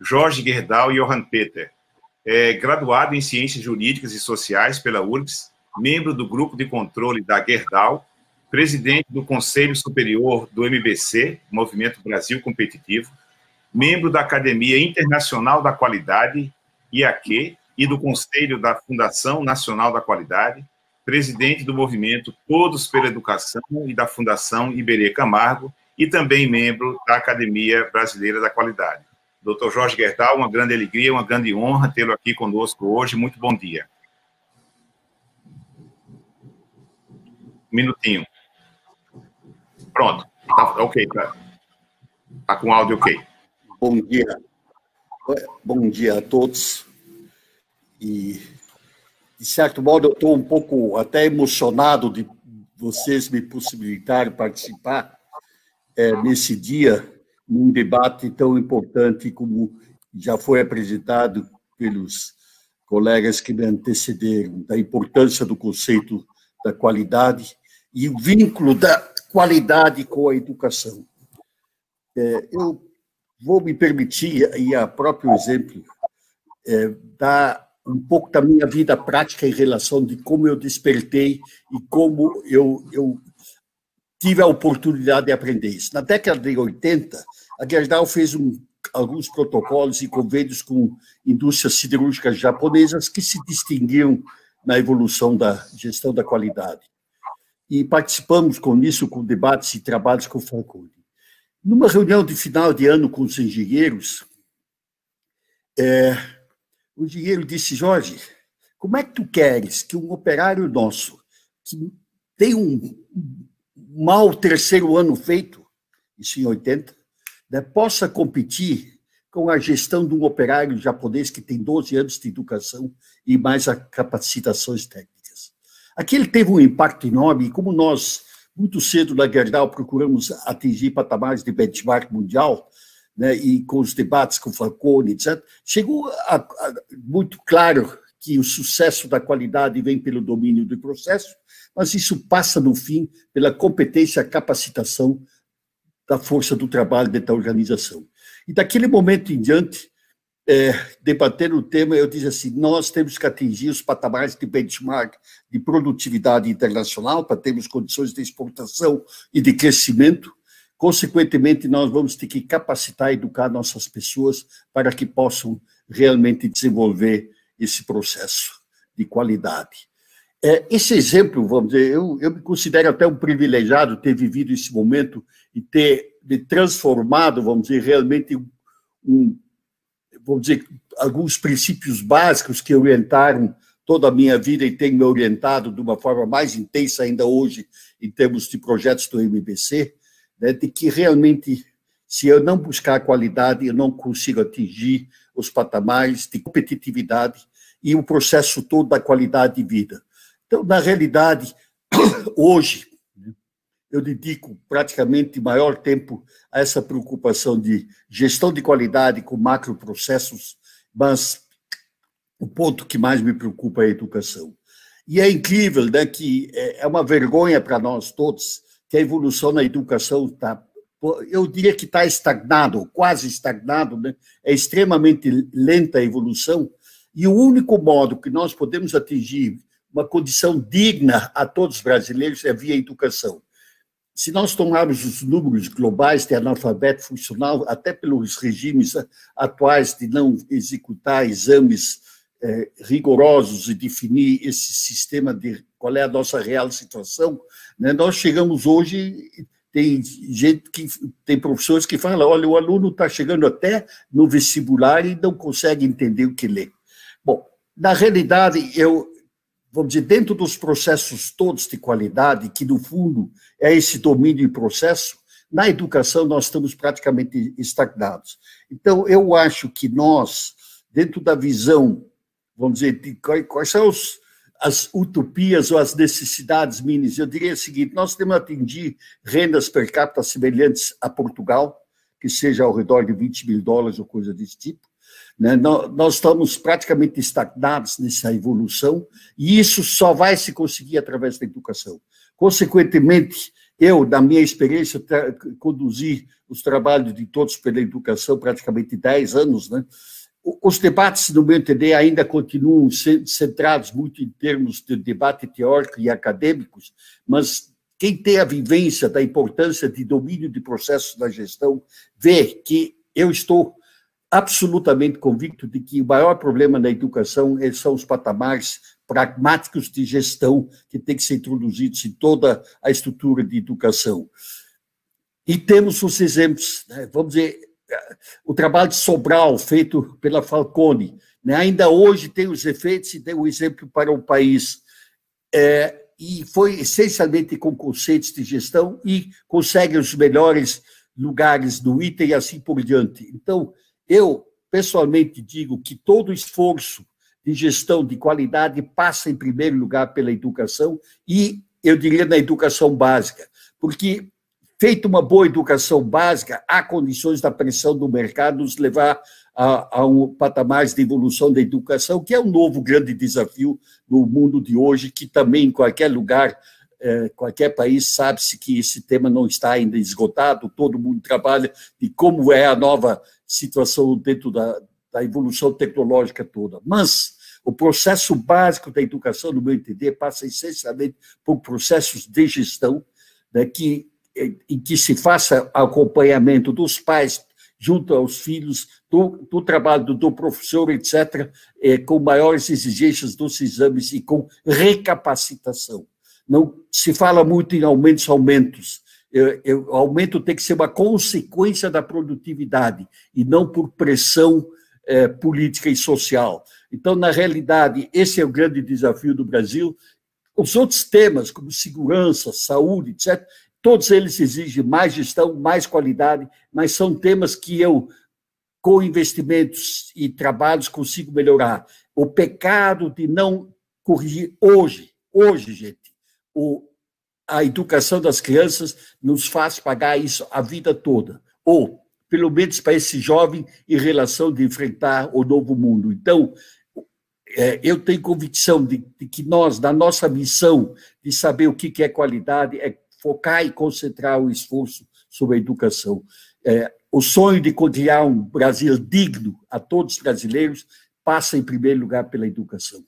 Jorge Gerdau e Johann Peter. É graduado em Ciências Jurídicas e Sociais pela URGS, membro do Grupo de Controle da Gerdau, presidente do Conselho Superior do MBC, Movimento Brasil Competitivo, membro da Academia Internacional da Qualidade, IAQ, e do Conselho da Fundação Nacional da Qualidade, presidente do movimento Todos pela Educação e da Fundação Iberê Camargo, e também membro da Academia Brasileira da Qualidade. Dr. Jorge Gerdau, uma grande alegria, uma grande honra tê-lo aqui conosco hoje. Muito bom dia. Minutinho. Pronto. Tá, ok, tá. Tá com áudio ok. Bom dia. Bom dia a todos. E, de certo modo, eu estou um pouco até emocionado de vocês me possibilitarem participar é, nesse dia, num debate tão importante como já foi apresentado pelos colegas que me antecederam, da importância do conceito da qualidade e o vínculo da qualidade com a educação. É, eu vou me permitir, e a próprio exemplo, é, dar um pouco da minha vida prática em relação de como eu despertei e como eu, eu tive a oportunidade de aprender isso. Na década de 80, a Gerdau fez um, alguns protocolos e convênios com indústrias siderúrgicas japonesas que se distinguiam na evolução da gestão da qualidade. E participamos com isso, com debates e trabalhos com o Falcone. Numa reunião de final de ano com os engenheiros, é, o engenheiro disse, Jorge, como é que tu queres que um operário nosso, que tem um mal terceiro ano feito, isso em 80, né, possa competir com a gestão de um operário japonês que tem 12 anos de educação e mais capacitações técnicas. Aqui ele teve um impacto enorme, e como nós, muito cedo na Gerdau, procuramos atingir patamares de benchmark mundial, né, e com os debates com Falcone, etc., chegou a, a, muito claro que o sucesso da qualidade vem pelo domínio do processo, mas isso passa, no fim, pela competência, capacitação da força do trabalho dentro da organização. E daquele momento em diante, é, debatendo o tema, eu disse assim: nós temos que atingir os patamares de benchmark de produtividade internacional para termos condições de exportação e de crescimento, Consequentemente, nós vamos ter que capacitar e educar nossas pessoas para que possam realmente desenvolver esse processo de qualidade. É, esse exemplo, vamos dizer, eu, eu me considero até um privilegiado ter vivido esse momento e ter me transformado, vamos dizer, realmente um, vamos dizer, alguns princípios básicos que orientaram toda a minha vida e têm me orientado de uma forma mais intensa ainda hoje em termos de projetos do MBC, né, de que realmente, se eu não buscar qualidade, eu não consigo atingir os patamares de competitividade e o processo todo da qualidade de vida. Então, na realidade, hoje, né, eu dedico praticamente maior tempo a essa preocupação de gestão de qualidade com macroprocessos, mas o ponto que mais me preocupa é a educação. E é incrível né, que é, é uma vergonha para nós todos que a evolução na educação está, eu diria que está estagnado, quase estagnado, né? é extremamente lenta a evolução, e o único modo que nós podemos atingir uma condição digna a todos os brasileiros é via educação. Se nós tomarmos os números globais de analfabeto funcional, até pelos regimes atuais de não executar exames é, rigorosos e definir esse sistema de qual é a nossa real situação, né, nós chegamos hoje, tem gente que tem professores que falam, olha, o aluno está chegando até no vestibular e não consegue entender o que lê. Bom, na realidade, eu, vamos dizer, dentro dos processos todos de qualidade, que no fundo é esse domínio e processo, na educação nós estamos praticamente estagnados. Então, eu acho que nós, dentro da visão vamos dizer, de quais são os, as utopias ou as necessidades mínimas. Eu diria o seguinte: nós temos que atingir rendas per capita semelhantes a Portugal, que seja ao redor de 20 mil dólares ou coisa desse tipo. Né? Nós estamos praticamente estagnados nessa evolução, e isso só vai se conseguir através da educação. Consequentemente, Eu, na minha experiência, conduzi os trabalhos de Todos pela Educação praticamente 10 anos, né? Os debates, no meu entender, ainda continuam centrados muito em termos de debate teórico e acadêmicos, mas quem tem a vivência da importância de domínio de processos da gestão vê que eu estou absolutamente convicto de que o maior problema na educação são os patamares pragmáticos de gestão que têm que ser introduzidos em toda a estrutura de educação. E temos os exemplos, né? vamos dizer, o trabalho de Sobral, feito pela Falcone, né? ainda hoje tem os efeitos e tem o um exemplo para o país. É, e foi essencialmente com conceitos de gestão e consegue os melhores lugares do item e assim por diante. Então, eu, pessoalmente, digo que todo esforço de gestão de qualidade passa, em primeiro lugar, pela educação e, eu diria, na educação básica, porque, feita uma boa educação básica, há condições da pressão do mercado nos levar a, a um patamar de evolução da educação, que é um novo grande desafio no mundo de hoje, que também, em qualquer lugar, é, qualquer país sabe-se que esse tema não está ainda esgotado, todo mundo trabalha de como é a nova situação dentro da, da evolução tecnológica toda. Mas o processo básico da educação, no meu entender, passa essencialmente por processos de gestão, né, que, em que se faça acompanhamento dos pais junto aos filhos, do, do trabalho do, do, professor, etc., é, com maiores exigências dos exames e com recapacitação. Não se fala muito em aumentos, aumentos. Eu, eu, o aumento tem que ser uma consequência da produtividade e não por pressão é, política e social. Então, na realidade, esse é o grande desafio do Brasil. Os outros temas, como segurança, saúde, etc., todos eles exigem mais gestão, mais qualidade, mas são temas que eu, com investimentos e trabalhos, consigo melhorar. O pecado de não corrigir hoje, hoje, gente, o, a educação das crianças nos faz pagar isso a vida toda, ou pelo menos para esse jovem em relação de enfrentar o novo mundo. Então, é, eu tenho convicção de, que nós, na nossa missão de saber o que é qualidade, é focar e concentrar o esforço sobre a educação. É, o sonho de criar um Brasil digno a todos os brasileiros passa, em primeiro lugar, pela educação.